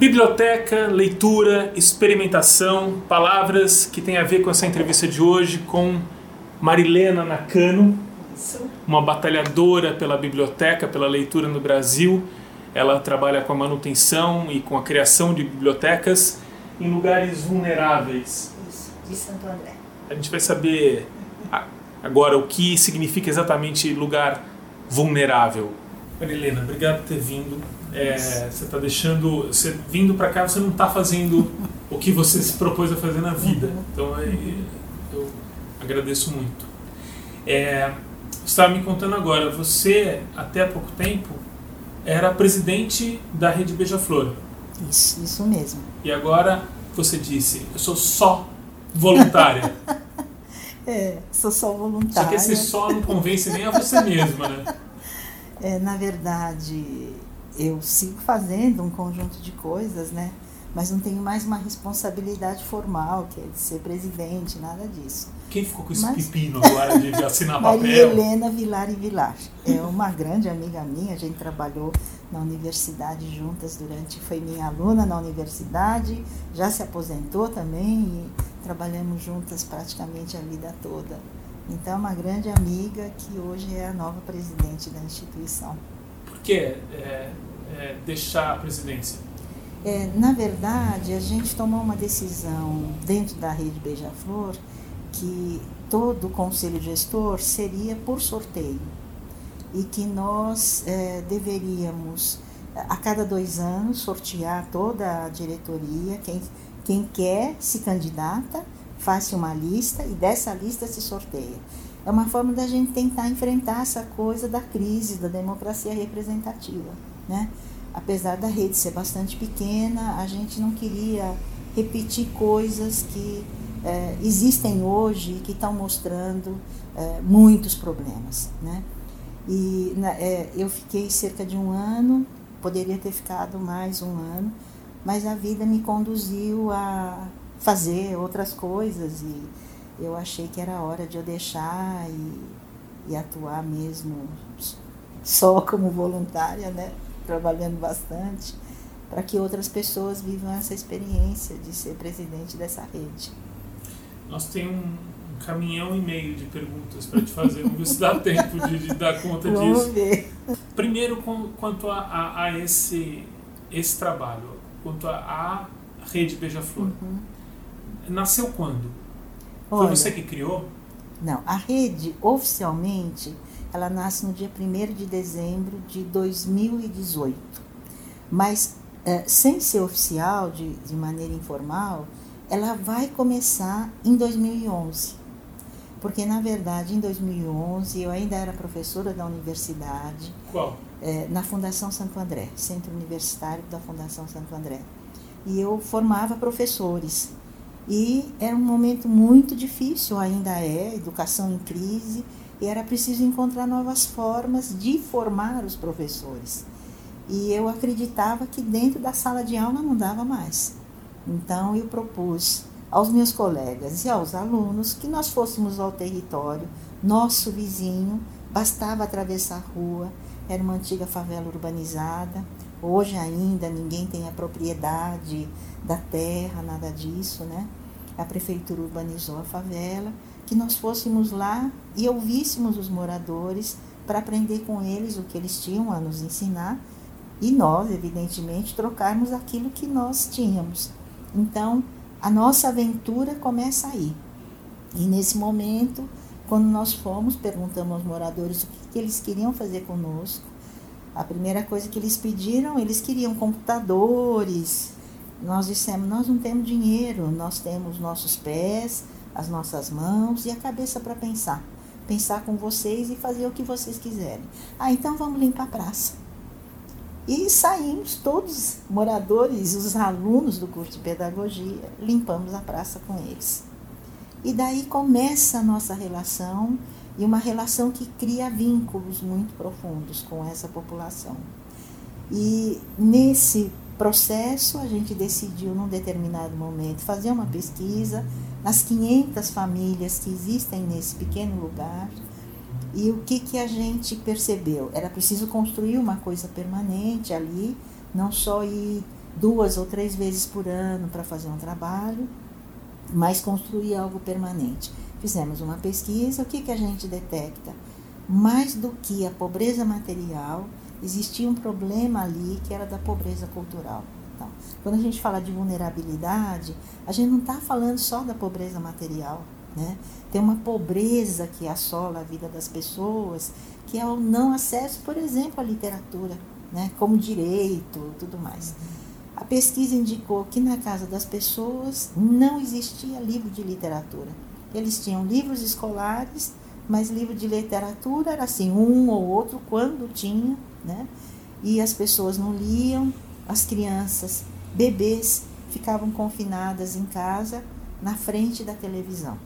Biblioteca, leitura, experimentação, palavras que têm a ver com essa entrevista de hoje com Marilena Nakano, uma batalhadora pela biblioteca, pela leitura no Brasil. Ela trabalha com a manutenção e com a criação de bibliotecas em lugares vulneráveis. Isso, de Santo André. A gente vai saber agora o que significa exatamente lugar vulnerável. Marilena, obrigado por ter vindo. É, você está deixando, você vindo para cá, você não está fazendo o que você se propôs a fazer na vida. Então é, eu agradeço muito. É, você estava me contando agora, você até há pouco tempo era presidente da Rede Beija-Flor. Isso, isso mesmo. E agora você disse, eu sou só voluntária. é, sou só voluntária. Só que esse só não convence nem a você mesma, né? É, na verdade, eu sigo fazendo um conjunto de coisas, né? Mas não tenho mais uma responsabilidade formal, que é de ser presidente, nada disso. Quem ficou com esse Mas... pepino agora de assinar papel? Maria Helena Vilar e Vilar. É uma grande amiga minha, a gente trabalhou na universidade juntas durante. Foi minha aluna na universidade, já se aposentou também e trabalhamos juntas praticamente a vida toda. Então, uma grande amiga que hoje é a nova presidente da instituição. Por que é, é, deixar a presidência? É, na verdade, a gente tomou uma decisão dentro da rede Beija-Flor que todo o conselho gestor seria por sorteio e que nós é, deveríamos, a cada dois anos, sortear toda a diretoria, quem, quem quer se candidata faz uma lista e dessa lista se sorteia. É uma forma da gente tentar enfrentar essa coisa da crise da democracia representativa, né? Apesar da rede ser bastante pequena, a gente não queria repetir coisas que é, existem hoje e que estão mostrando é, muitos problemas, né? E é, eu fiquei cerca de um ano, poderia ter ficado mais um ano, mas a vida me conduziu a fazer outras coisas e eu achei que era hora de eu deixar e, e atuar mesmo só como voluntária, né? Trabalhando bastante, para que outras pessoas vivam essa experiência de ser presidente dessa rede. Nós temos um, caminhão e meio de perguntas para te fazer, vamos ver se dá tempo de, de dar conta vamos disso. Ver. Primeiro, com, quanto a, a, a, esse, esse trabalho, quanto a, a rede Beija-Flor. Uhum nasceu quando? Olha, Foi você que criou? Não, a rede oficialmente ela nasce no dia 1 de dezembro de 2018. Mas é, sem ser oficial, de, de maneira informal, ela vai começar em 2011. Porque, na verdade, em 2011 eu ainda era professora da universidade. Qual? É, na Fundação Santo André, Centro Universitário da Fundação Santo André. E eu formava professores e era um momento muito difícil, ainda é, educação em crise, e era preciso encontrar novas formas de formar os professores. E eu acreditava que dentro da sala de aula não dava mais. Então eu propus aos meus colegas e aos alunos que nós fôssemos ao território, nosso vizinho, bastava atravessar a rua, era uma antiga favela urbanizada. Hoje ainda ninguém tem a propriedade da terra, nada disso, né? a prefeitura urbanizou a favela, que nós fôssemos lá e ouvíssemos os moradores para aprender com eles o que eles tinham a nos ensinar e nós, evidentemente, trocarmos aquilo que nós tínhamos. Então, a nossa aventura começa aí. E nesse momento, quando nós fomos, perguntamos aos moradores o que, que eles queriam fazer conosco. A primeira coisa que eles pediram, eles queriam computadores, nós dissemos: nós não temos dinheiro, nós temos nossos pés, as nossas mãos e a cabeça para pensar. Pensar com vocês e fazer o que vocês quiserem. Ah, então vamos limpar a praça. E saímos todos, moradores, os alunos do curso de pedagogia, limpamos a praça com eles. E daí começa a nossa relação e uma relação que cria vínculos muito profundos com essa população. E nesse processo, a gente decidiu, num determinado momento, fazer uma pesquisa nas 500 famílias que existem nesse pequeno lugar. E o que, que a gente percebeu? Era preciso construir uma coisa permanente ali, não só ir duas ou três vezes por ano para fazer um trabalho, mas construir algo permanente. Fizemos uma pesquisa, o que, que a gente detecta? Mais do que a pobreza material, existia um problema ali que era da pobreza cultural. Então, quando a gente fala de vulnerabilidade, a gente não está falando só da pobreza material. Né? Tem uma pobreza que assola a vida das pessoas, que é o não acesso, por exemplo, à literatura, né? como direito tudo mais. A pesquisa indicou que na casa das pessoas não existia livro de literatura. Eles tinham livros escolares, mas livro de literatura era assim, um ou outro, quando tinha, né? E as pessoas não liam, as crianças, bebês, ficavam confinadas em casa, na frente da televisão.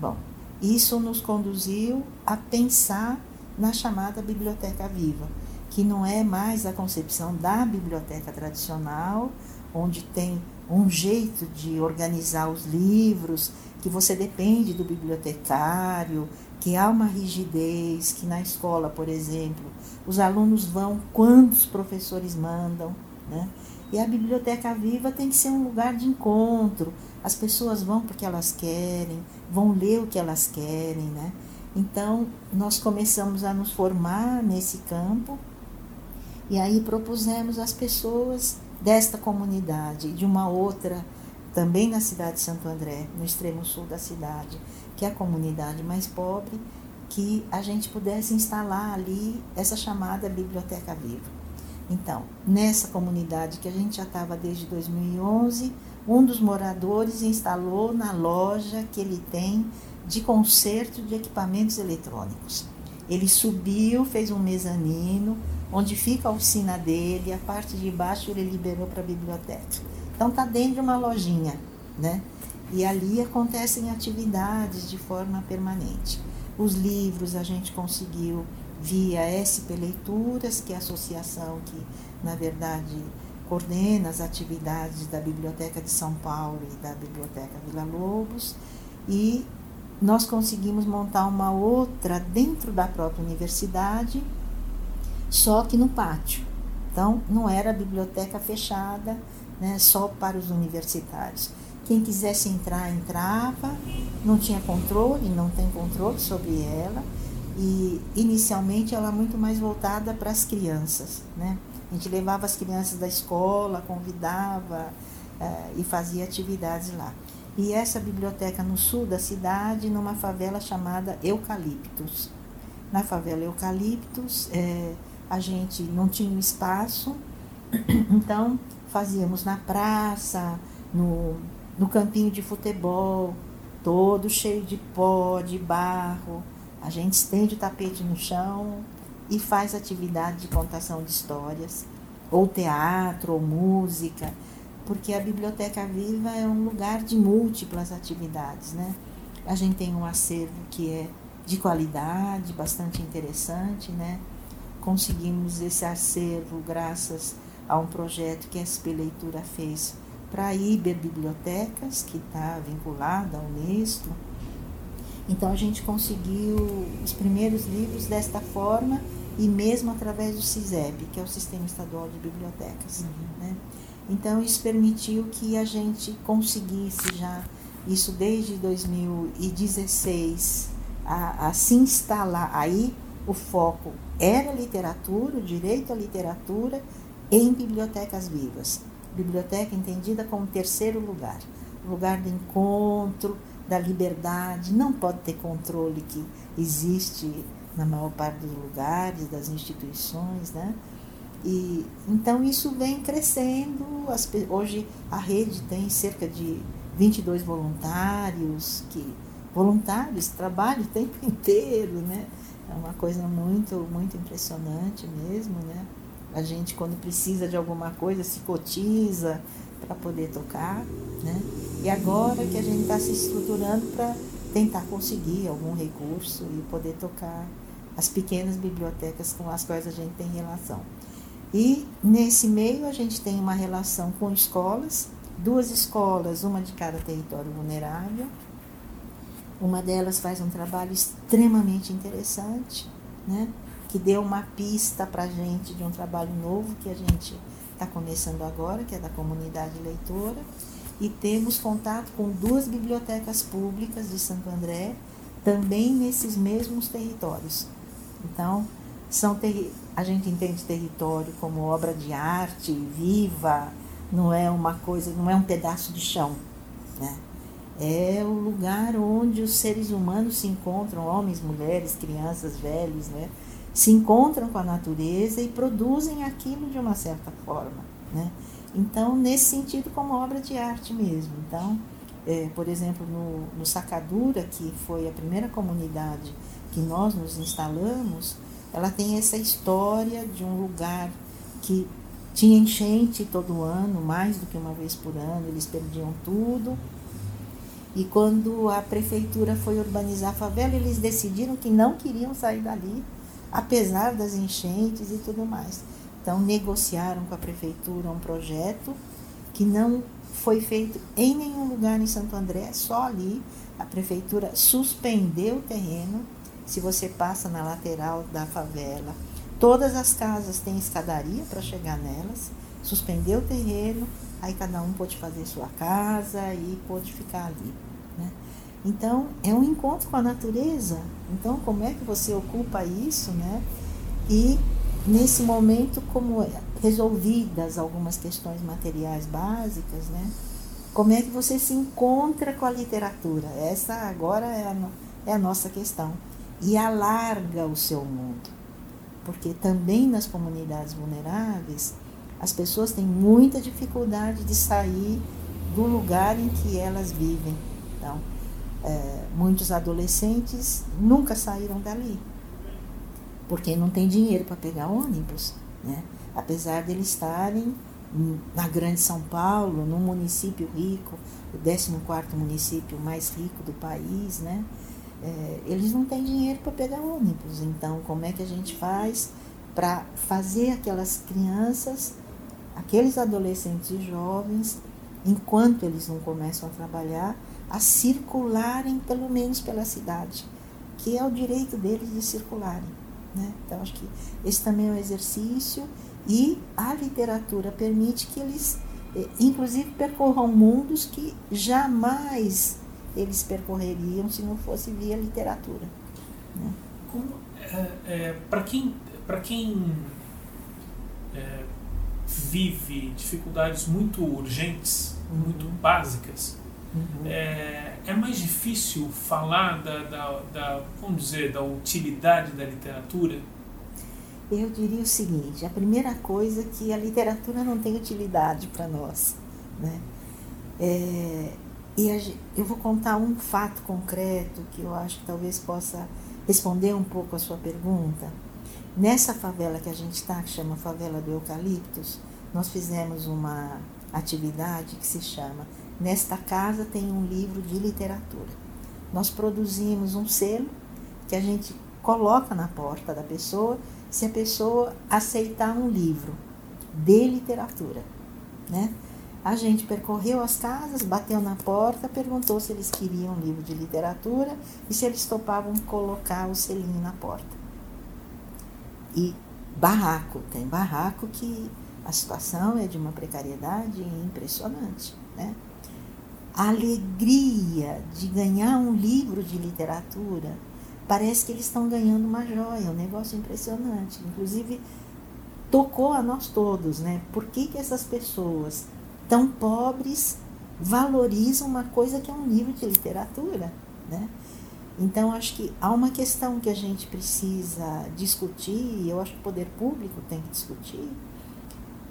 Bom, isso nos conduziu a pensar na chamada biblioteca viva, que não é mais a concepção da biblioteca tradicional, onde tem um jeito de organizar os livros, que você depende do bibliotecário, que há uma rigidez, que na escola, por exemplo, os alunos vão quando os professores mandam, né? E a biblioteca viva tem que ser um lugar de encontro. As pessoas vão porque elas querem, vão ler o que elas querem, né? Então, nós começamos a nos formar nesse campo e aí propusemos às pessoas desta comunidade, de uma outra, também na cidade de Santo André, no extremo sul da cidade, que é a comunidade mais pobre, que a gente pudesse instalar ali essa chamada Biblioteca Viva. Então, nessa comunidade que a gente já estava desde 2011, um dos moradores instalou na loja que ele tem de conserto de equipamentos eletrônicos. Ele subiu, fez um mezanino, onde fica a oficina dele, a parte de baixo ele liberou para a biblioteca. Então tá dentro de uma lojinha, né? E ali acontecem atividades de forma permanente. Os livros a gente conseguiu via SP Leituras, que é a associação que, na verdade, coordena as atividades da Biblioteca de São Paulo e da Biblioteca Vila Lobos, e nós conseguimos montar uma outra dentro da própria universidade, só que no pátio. Então, não era biblioteca fechada, né, só para os universitários. Quem quisesse entrar, entrava, não tinha controle, não tem controle sobre ela. E inicialmente ela é muito mais voltada para as crianças, né? A gente levava as crianças da escola, convidava uh, e fazia atividades lá. E essa biblioteca no sul da cidade, numa favela chamada Eucaliptus. Na favela Eucaliptus, é, a gente não tinha espaço, então fazíamos na praça, no, no campinho de futebol, todo cheio de pó, de barro. A gente estende o tapete no chão e faz atividade de contação de histórias, ou teatro, ou música, porque a Biblioteca Viva é um lugar de múltiplas atividades, né? A gente tem um acervo que é de qualidade, bastante interessante, né? Conseguimos esse acervo graças a um projeto que a SP Leitura fez para a Iber Bibliotecas, que está vinculada à Unesco. Então a gente conseguiu os primeiros livros desta forma e mesmo através do CISEB, que é o Sistema Estadual de Bibliotecas. Uhum. Né? Então isso permitiu que a gente conseguisse já, isso desde 2016, a, a se instalar. Aí o foco era literatura, o direito à literatura em bibliotecas vivas biblioteca entendida como terceiro lugar, lugar de encontro, da liberdade, não pode ter controle que existe na maior parte dos lugares, das instituições, né? E então isso vem crescendo. As, hoje a rede tem cerca de 22 voluntários que voluntários trabalham o tempo inteiro, né? É uma coisa muito muito impressionante mesmo, né? A gente, quando precisa de alguma coisa, se cotiza para poder tocar, né? E agora que a gente está se estruturando para tentar conseguir algum recurso e poder tocar as pequenas bibliotecas com as quais a gente tem relação. E nesse meio a gente tem uma relação com escolas, duas escolas, uma de cada território vulnerável. Uma delas faz um trabalho extremamente interessante, né? Que deu uma pista para a gente de um trabalho novo que a gente está começando agora, que é da comunidade leitora, e temos contato com duas bibliotecas públicas de Santo André, também nesses mesmos territórios. Então, são terri a gente entende território como obra de arte viva, não é uma coisa, não é um pedaço de chão, né? É o lugar onde os seres humanos se encontram, homens, mulheres, crianças, velhos, né? Se encontram com a natureza e produzem aquilo de uma certa forma, né? Então, nesse sentido, como obra de arte mesmo. Então, é, por exemplo, no, no Sacadura, que foi a primeira comunidade que nós nos instalamos, ela tem essa história de um lugar que tinha enchente todo ano, mais do que uma vez por ano, eles perdiam tudo. E quando a prefeitura foi urbanizar a favela, eles decidiram que não queriam sair dali, apesar das enchentes e tudo mais. Então, negociaram com a prefeitura um projeto que não foi feito em nenhum lugar em Santo André, só ali. A prefeitura suspendeu o terreno. Se você passa na lateral da favela, todas as casas têm escadaria para chegar nelas. Suspendeu o terreno, aí cada um pode fazer sua casa e pode ficar ali. Então, é um encontro com a natureza. Então, como é que você ocupa isso, né? E nesse momento, como é resolvidas algumas questões materiais básicas, né? Como é que você se encontra com a literatura? Essa agora é a, é a nossa questão. E alarga o seu mundo. Porque também nas comunidades vulneráveis, as pessoas têm muita dificuldade de sair do lugar em que elas vivem. Então, é, muitos adolescentes nunca saíram dali porque não tem dinheiro para pegar ônibus, né? apesar de eles estarem na Grande São Paulo, num município rico, o 14 município mais rico do país, né? É, eles não têm dinheiro para pegar ônibus. Então, como é que a gente faz para fazer aquelas crianças, aqueles adolescentes e jovens, enquanto eles não começam a trabalhar, a circularem pelo menos pela cidade, que é o direito deles de circularem. Né? Então, acho que esse também é um exercício e a literatura permite que eles, eh, inclusive, percorram mundos que jamais eles percorreriam se não fosse via literatura. Né? É, é, Para quem, pra quem é, vive dificuldades muito urgentes, uhum. muito básicas, Uhum. É, é mais difícil falar da, da, da, vamos dizer, da utilidade da literatura? Eu diria o seguinte: a primeira coisa é que a literatura não tem utilidade para nós. Né? É, e a, eu vou contar um fato concreto que eu acho que talvez possa responder um pouco a sua pergunta. Nessa favela que a gente está, que chama Favela do Eucaliptus, nós fizemos uma atividade que se chama Nesta casa tem um livro de literatura. Nós produzimos um selo que a gente coloca na porta da pessoa se a pessoa aceitar um livro de literatura, né? A gente percorreu as casas, bateu na porta, perguntou se eles queriam um livro de literatura e se eles topavam colocar o selinho na porta. E barraco, tem barraco que a situação é de uma precariedade impressionante, né? A alegria de ganhar um livro de literatura, parece que eles estão ganhando uma joia, um negócio impressionante. Inclusive, tocou a nós todos, né? Por que, que essas pessoas tão pobres valorizam uma coisa que é um livro de literatura, né? Então, acho que há uma questão que a gente precisa discutir, e eu acho que o poder público tem que discutir,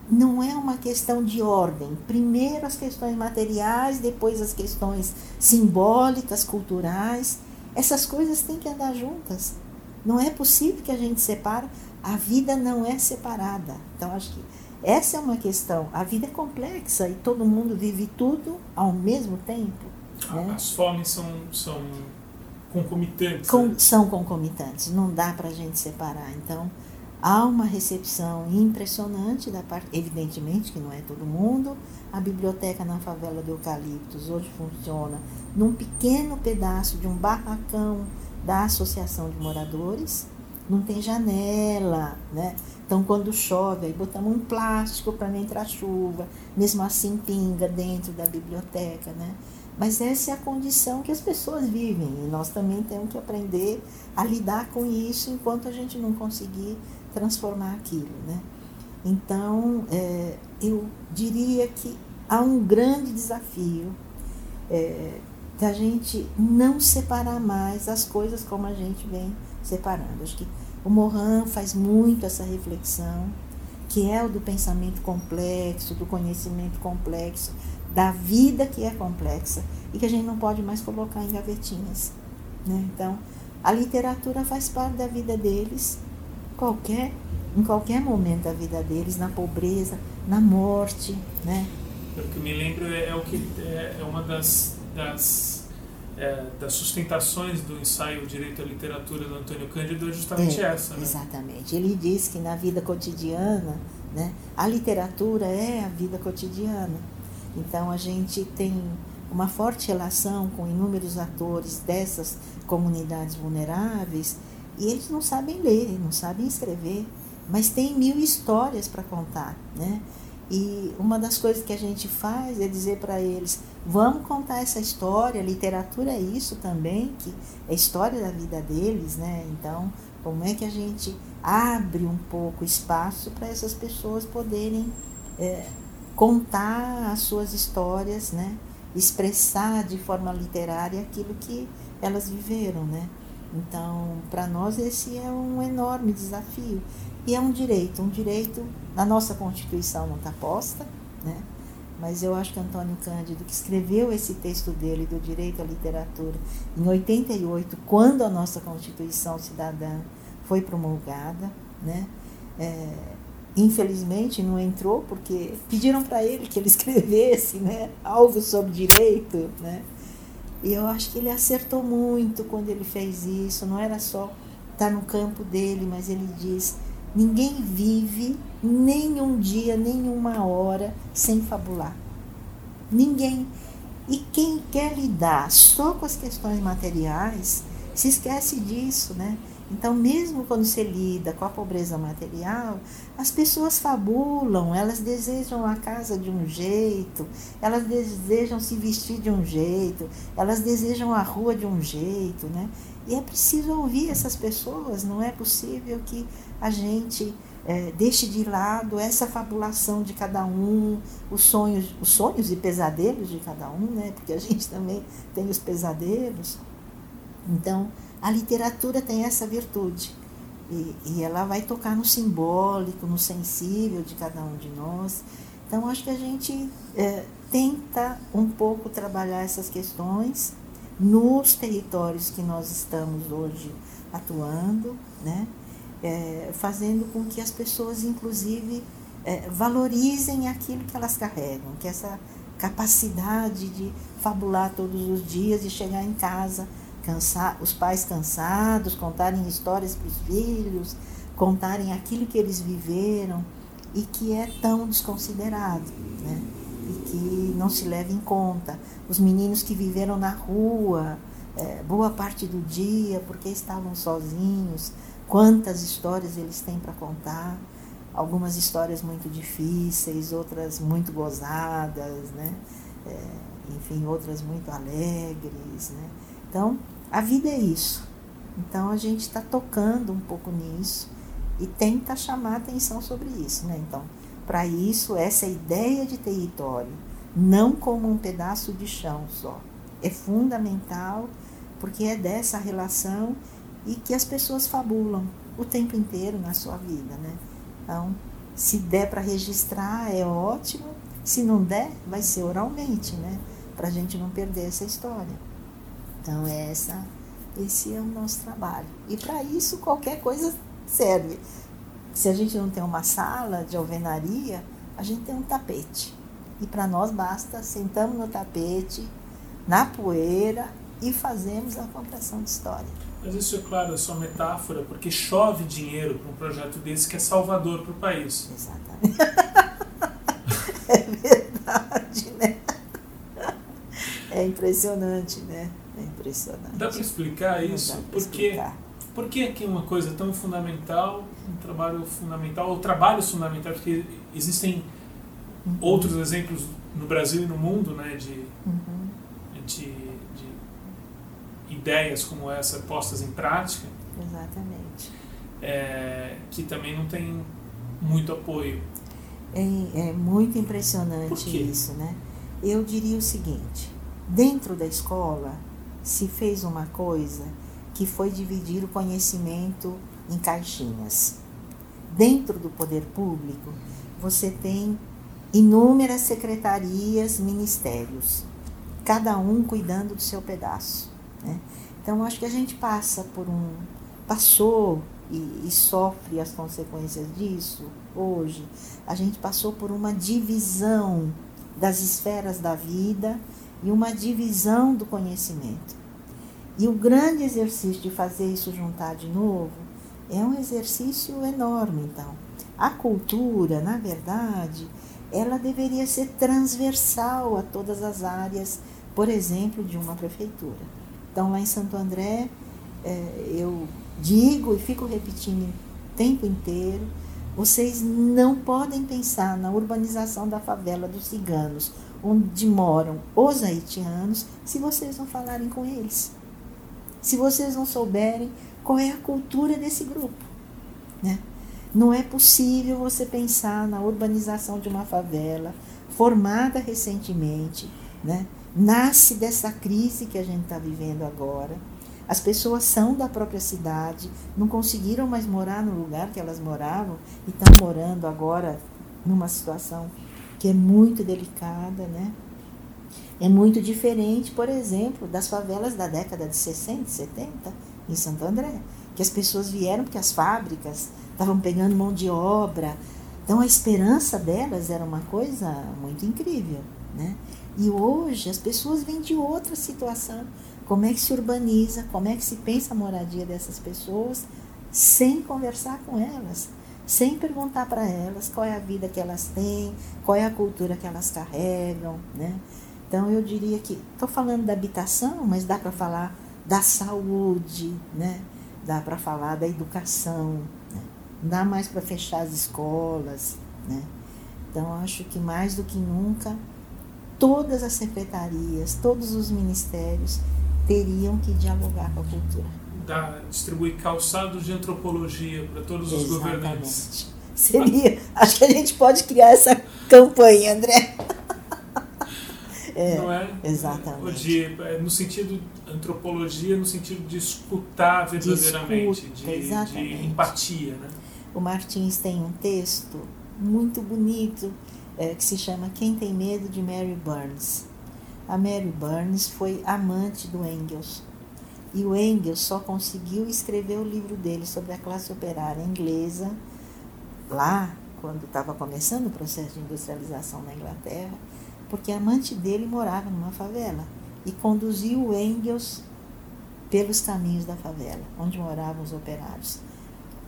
não é uma questão de ordem. Primeiro as questões materiais, depois as questões simbólicas, culturais. Essas coisas têm que andar juntas. Não é possível que a gente separe. A vida não é separada. Então, acho que essa é uma questão. A vida é complexa e todo mundo vive tudo ao mesmo tempo. Né? As fomes são, são concomitantes. Com, né? São concomitantes. Não dá para a gente separar. Então, Há uma recepção impressionante da parte, evidentemente que não é todo mundo. A biblioteca na favela do Eucaliptos hoje funciona num pequeno pedaço de um barracão da Associação de Moradores. não tem janela, né? Então, quando chove, aí botamos um plástico para não entrar chuva, mesmo assim pinga dentro da biblioteca, né? Mas essa é a condição que as pessoas vivem e nós também temos que aprender a lidar com isso enquanto a gente não conseguir transformar aquilo, né? Então, é, eu diria que há um grande desafio é, da gente não separar mais as coisas como a gente vem separando. Acho que o Mohan faz muito essa reflexão, que é o do pensamento complexo, do conhecimento complexo, da vida que é complexa e que a gente não pode mais colocar em gavetinhas. Né? Então, a literatura faz parte da vida deles, qualquer, em qualquer momento da vida deles, na pobreza, na morte. Né? O que me lembro é, é o que é, é uma das, das é, das sustentações do ensaio Direito à Literatura do Antônio Cândido é justamente é, essa. Né? Exatamente. Ele diz que na vida cotidiana, né, a literatura é a vida cotidiana. Então a gente tem uma forte relação com inúmeros atores dessas comunidades vulneráveis e eles não sabem ler, não sabem escrever, mas tem mil histórias para contar, né? E uma das coisas que a gente faz é dizer para eles: vamos contar essa história, literatura é isso também, que é história da vida deles, né? Então, como é que a gente abre um pouco espaço para essas pessoas poderem é, contar as suas histórias, né? Expressar de forma literária aquilo que elas viveram, né? Então, para nós esse é um enorme desafio. E é um direito, um direito, na nossa Constituição não está posta, né? mas eu acho que Antônio Cândido, que escreveu esse texto dele, do direito à literatura, em 88, quando a nossa Constituição Cidadã foi promulgada, né? É, infelizmente não entrou porque pediram para ele que ele escrevesse né, algo sobre direito. Né? E eu acho que ele acertou muito quando ele fez isso, não era só estar tá no campo dele, mas ele diz Ninguém vive nem um dia, nem uma hora sem fabular. Ninguém. E quem quer lidar só com as questões materiais se esquece disso, né? Então, mesmo quando se lida com a pobreza material, as pessoas fabulam, elas desejam a casa de um jeito, elas desejam se vestir de um jeito, elas desejam a rua de um jeito, né? E é preciso ouvir essas pessoas, não é possível que a gente é, deixe de lado essa fabulação de cada um, os sonhos, os sonhos e pesadelos de cada um, né? Porque a gente também tem os pesadelos. Então, a literatura tem essa virtude. E, e ela vai tocar no simbólico, no sensível de cada um de nós. Então, acho que a gente é, tenta um pouco trabalhar essas questões nos territórios que nós estamos hoje atuando, né? É, fazendo com que as pessoas, inclusive, é, valorizem aquilo que elas carregam, que essa capacidade de fabular todos os dias e chegar em casa cansar, os pais cansados, contarem histórias para os filhos, contarem aquilo que eles viveram e que é tão desconsiderado, né? E que não se leva em conta. Os meninos que viveram na rua é, boa parte do dia porque estavam sozinhos, quantas histórias eles têm para contar. Algumas histórias muito difíceis, outras muito gozadas, né? É, enfim, outras muito alegres, né? Então, a vida é isso. Então a gente está tocando um pouco nisso e tenta chamar atenção sobre isso, né? Então, para isso, essa ideia de território, não como um pedaço de chão só, é fundamental porque é dessa relação e que as pessoas fabulam o tempo inteiro na sua vida, né? Então, se der para registrar, é ótimo. Se não der, vai ser oralmente, né? Para a gente não perder essa história. Então, essa, esse é o nosso trabalho. E para isso, qualquer coisa serve. Se a gente não tem uma sala de alvenaria, a gente tem um tapete. E para nós basta, sentamos no tapete, na poeira e fazemos a contação de história. Mas isso é claro, é só metáfora, porque chove dinheiro para um projeto desse que é salvador para o país. Exatamente. é verdade, né? É impressionante, né? É impressionante. Dá para explicar isso? Dá pra porque, explicar. por que, que uma coisa tão fundamental, um trabalho fundamental, ou trabalhos fundamentais, porque existem uhum. outros exemplos no Brasil e no mundo, né, de, uhum. de, de, ideias como essa postas em prática. Exatamente. É, que também não tem muito apoio. É, é muito impressionante isso, né? Eu diria o seguinte: dentro da escola se fez uma coisa que foi dividir o conhecimento em caixinhas. Dentro do poder público, você tem inúmeras secretarias, ministérios, cada um cuidando do seu pedaço. Né? Então, acho que a gente passa por um. passou e, e sofre as consequências disso hoje. A gente passou por uma divisão das esferas da vida e uma divisão do conhecimento. E o grande exercício de fazer isso juntar de novo é um exercício enorme, então. A cultura, na verdade, ela deveria ser transversal a todas as áreas, por exemplo, de uma prefeitura. Então, lá em Santo André, é, eu digo e fico repetindo o tempo inteiro: vocês não podem pensar na urbanização da favela dos ciganos, onde moram os haitianos, se vocês não falarem com eles. Se vocês não souberem qual é a cultura desse grupo. Né? Não é possível você pensar na urbanização de uma favela formada recentemente, né? nasce dessa crise que a gente está vivendo agora. As pessoas são da própria cidade, não conseguiram mais morar no lugar que elas moravam e estão morando agora numa situação que é muito delicada, né? É muito diferente, por exemplo, das favelas da década de 60, 70 em Santo André, que as pessoas vieram porque as fábricas estavam pegando mão de obra. Então a esperança delas era uma coisa muito incrível, né? E hoje as pessoas vêm de outra situação. Como é que se urbaniza, como é que se pensa a moradia dessas pessoas sem conversar com elas, sem perguntar para elas qual é a vida que elas têm, qual é a cultura que elas carregam, né? Então eu diria que estou falando da habitação, mas dá para falar da saúde, né? Dá para falar da educação, né? dá mais para fechar as escolas, né? Então acho que mais do que nunca todas as secretarias, todos os ministérios teriam que dialogar com a cultura. Dá, distribuir calçados de antropologia para todos os Exatamente. governantes. Seria. Acho que a gente pode criar essa campanha, André. É, não é? Exatamente. De, é, no sentido antropologia, no sentido de escutar verdadeiramente, de, escuta, de, de, empatia, né? O Martins tem um texto muito bonito é, que se chama Quem Tem Medo de Mary Burns. A Mary Burns foi amante do Engels. E o Engels só conseguiu escrever o livro dele sobre a classe operária inglesa lá, quando estava começando o processo de industrialização na Inglaterra, porque a amante dele morava numa favela e conduziu o Engels pelos caminhos da favela, onde moravam os operários.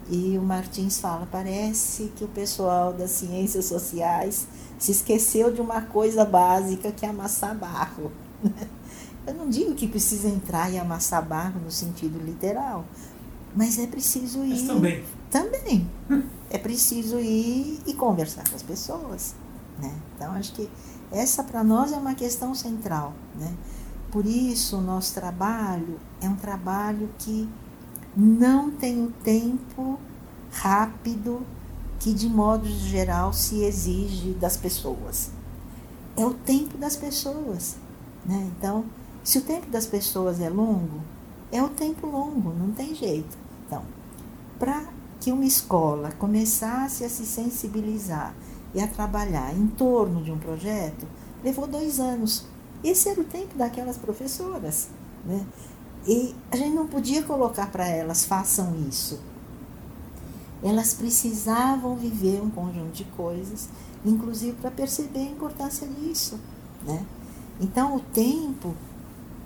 E o Martins fala: parece que o pessoal das ciências sociais se esqueceu de uma coisa básica que é amassar barro. Eu não digo que precisa entrar e amassar barro no sentido literal, mas é preciso ir. Mas também. Também. É preciso ir e conversar com as pessoas. Né? Então, acho que essa para nós é uma questão central. Né? Por isso, o nosso trabalho é um trabalho que não tem o tempo rápido que, de modo geral, se exige das pessoas. É o tempo das pessoas. Né? Então, se o tempo das pessoas é longo, é o tempo longo, não tem jeito. Então, para que uma escola começasse a se sensibilizar e a trabalhar em torno de um projeto, levou dois anos. Esse era o tempo daquelas professoras. Né? E a gente não podia colocar para elas, façam isso. Elas precisavam viver um conjunto de coisas, inclusive para perceber a importância disso. Né? Então, o tempo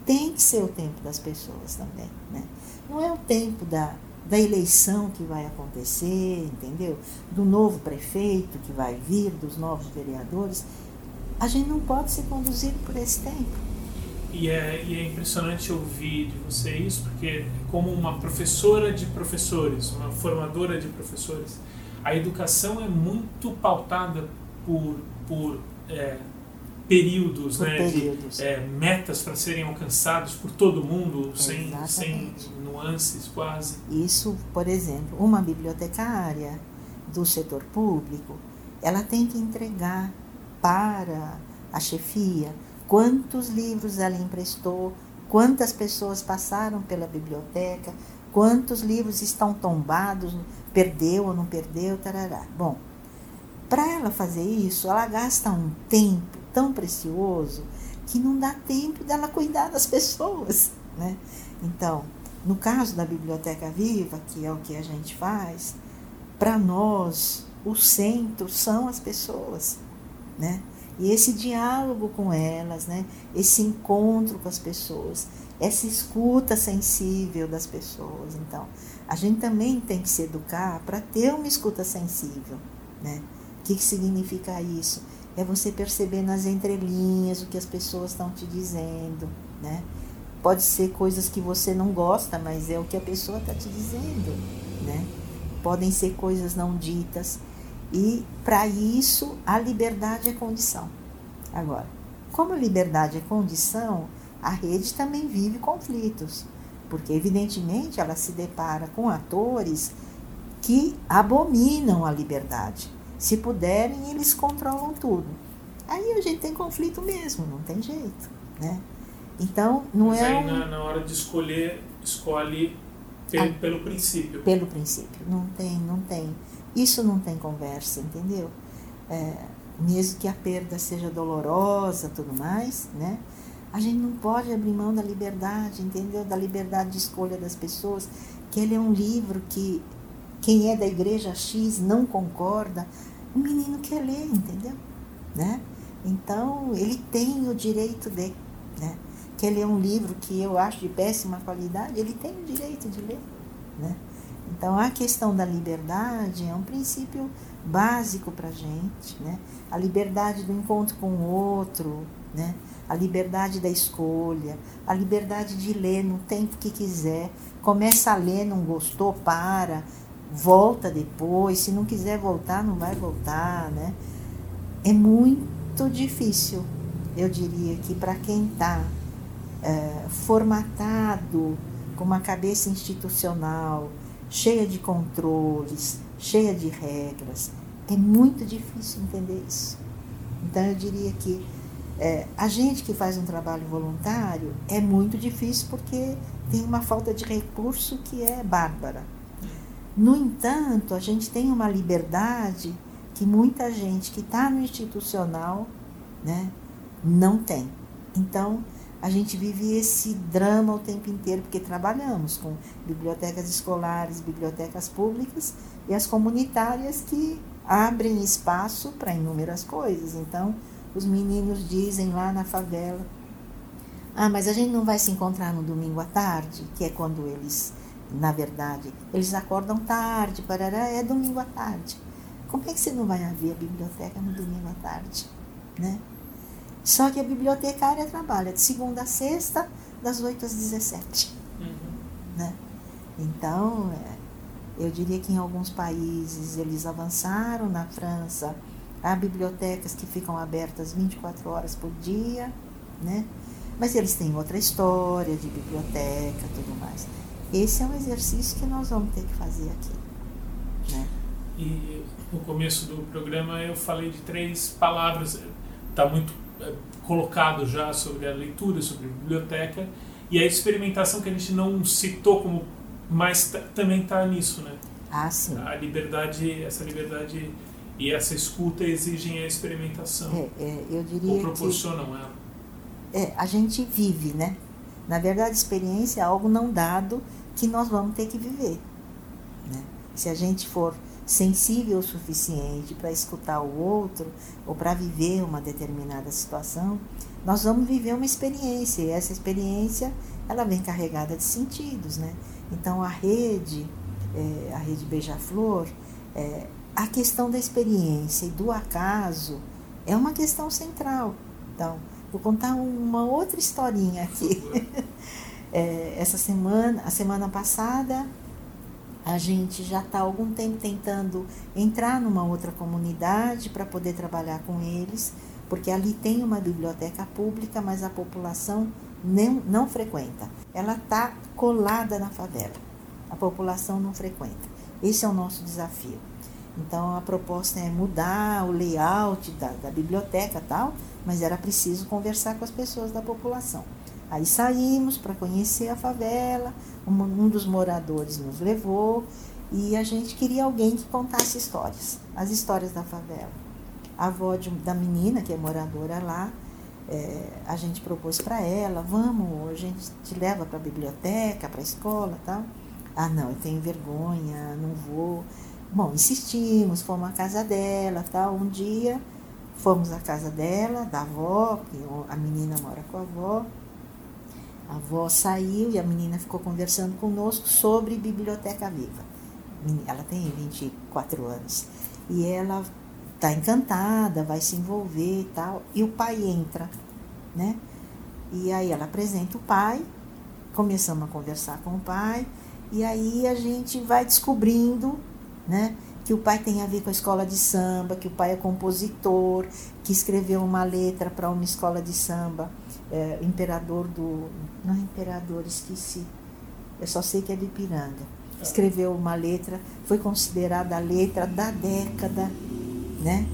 tem que ser o tempo das pessoas também. Né? Não é o tempo da, da eleição que vai acontecer, entendeu? Do novo prefeito que vai vir, dos novos vereadores. A gente não pode ser conduzido por esse tempo. e, é, e é impressionante ouvir de você isso, porque como uma professora de professores, uma formadora de professores, a educação é muito pautada por, por é, períodos, Por né, períodos. de é, metas para serem alcançados por todo mundo, sem, sem nuances quase. Isso, por exemplo, uma bibliotecária do setor público, ela tem que entregar para a chefia quantos livros ela emprestou, quantas pessoas passaram pela biblioteca, quantos livros estão tombados, perdeu ou não perdeu, tarará. Bom, para ela fazer isso, ela gasta um tempo tão precioso que não dá tempo dela cuidar das pessoas, né? Então, no caso da Biblioteca Viva, que é o que a gente faz, para nós o centro são as pessoas, né? E esse diálogo com elas, né? Esse encontro com as pessoas, essa escuta sensível das pessoas. Então, a gente também tem que se educar para ter uma escuta sensível, né? O que, que significa isso? É você perceber nas entrelinhas o que as pessoas estão te dizendo, né? Pode ser coisas que você não gosta, mas é o que a pessoa está te dizendo, né? Podem ser coisas não ditas. E para isso, a liberdade é condição. Agora, como a liberdade é condição, a rede também vive conflitos, porque evidentemente ela se depara com atores que abominam a liberdade. Se puderem, eles controlam tudo. Aí a gente tem conflito mesmo, não tem jeito, né? Então, não Mas é aí um- na, na hora de escolher, escolhe pe- Ah. pelo princípio. pelo princípio. Não tem, não tem. Isso não tem conversa, entendeu? É, mesmo que a perda seja dolorosa, tudo mais, né? A gente não pode abrir mão da liberdade, entendeu? Da liberdade de escolha das pessoas. Que ele é um livro que quem é da igreja X não concorda, o menino quer ler, entendeu? Né? Então, ele tem o direito de, né? Que ele é um livro que eu acho de péssima qualidade, ele tem o direito de ler, né? Então, a questão da liberdade é um princípio básico para a gente, né? A liberdade do encontro com o outro, né? A liberdade da escolha, a liberdade de ler no tempo que quiser. Começa a ler, não gostou, para, volta depois. Se não quiser voltar, não vai voltar, né? É muito difícil, eu diria que para quem está formatado com uma cabeça institucional, cheia de controles, cheia de regras, é muito difícil entender isso. Então eu diria que é, a gente que faz um trabalho voluntário é muito difícil porque tem uma falta de recurso que é bárbara. No entanto, a gente tem uma liberdade que muita gente que está no institucional né, não tem. Então, a gente vive esse drama o tempo inteiro, porque trabalhamos com bibliotecas escolares, bibliotecas públicas e as comunitárias que abrem espaço para inúmeras coisas. Então, os meninos dizem lá na favela: Ah, mas a gente não vai se encontrar no domingo à tarde, que é quando eles, na verdade, eles acordam tarde, parará, é domingo à tarde. Como é que você não vai ver a biblioteca no domingo à tarde? Né? Só que a bibliotecária trabalha de segunda a sexta, das 8 às 17. Uhum. Né? Então, é, eu diria que em alguns países eles avançaram. Na França, há bibliotecas que ficam abertas 24 horas por dia, né? mas eles têm outra história de biblioteca tudo mais. Esse é um exercício que nós vamos ter que fazer aqui. Né? E no começo do programa eu falei de três palavras. Está muito é, colocado já sobre a leitura, sobre a biblioteca e a experimentação que a gente não citou como, mas também está nisso, né? Ah, sim. A liberdade, essa liberdade e essa escuta exigem a experimentação É, é, eu diria ou que proporcionam ela. é, a gente vive, né? Na verdade, experiência é algo não dado que nós vamos ter que viver. Né? Se a gente for sensível o suficiente para escutar o outro ou para viver uma determinada situação, nós vamos viver uma experiência e essa experiência ela vem carregada de sentidos, né? Então a rede, é, a rede Beija-Flor, é, a questão da experiência e do acaso é uma questão central. Então Vou contar uma outra historinha aqui. É, essa semana, a semana passada, a gente já está algum tempo tentando entrar numa outra comunidade para poder trabalhar com eles, porque ali tem uma biblioteca pública, mas a população não, não frequenta. Ela está colada na favela. A população não frequenta. Esse é o nosso desafio. Então a proposta é mudar o layout da, da biblioteca tal, mas era preciso conversar com as pessoas da população. Aí saímos para conhecer a favela, um, dos moradores nos levou e a gente queria alguém que contasse histórias, as histórias da favela. A avó de, da menina, que é moradora lá, é, a gente propôs para ela, vamos, a gente te leva para a biblioteca, para a escola tal. Ah, não, eu tenho vergonha, não vou. Bom, insistimos, fomos à casa dela, tal. Um dia fomos à casa dela, da avó, que a menina mora com a avó. A avó saiu e a menina ficou conversando conosco sobre Biblioteca Viva. Ela tem 24 anos. E ela está encantada, vai se envolver e tal. E o pai entra, né? E aí ela apresenta o pai, começamos a conversar com o pai, e aí a gente vai descobrindo né? Que o pai tem a ver com a escola de samba, que o pai é compositor, que escreveu uma letra para uma escola de samba, é, imperador do. Não é imperador, esqueci. Eu só sei que é de Ipiranga. Escreveu uma letra, foi considerada a letra da década, né?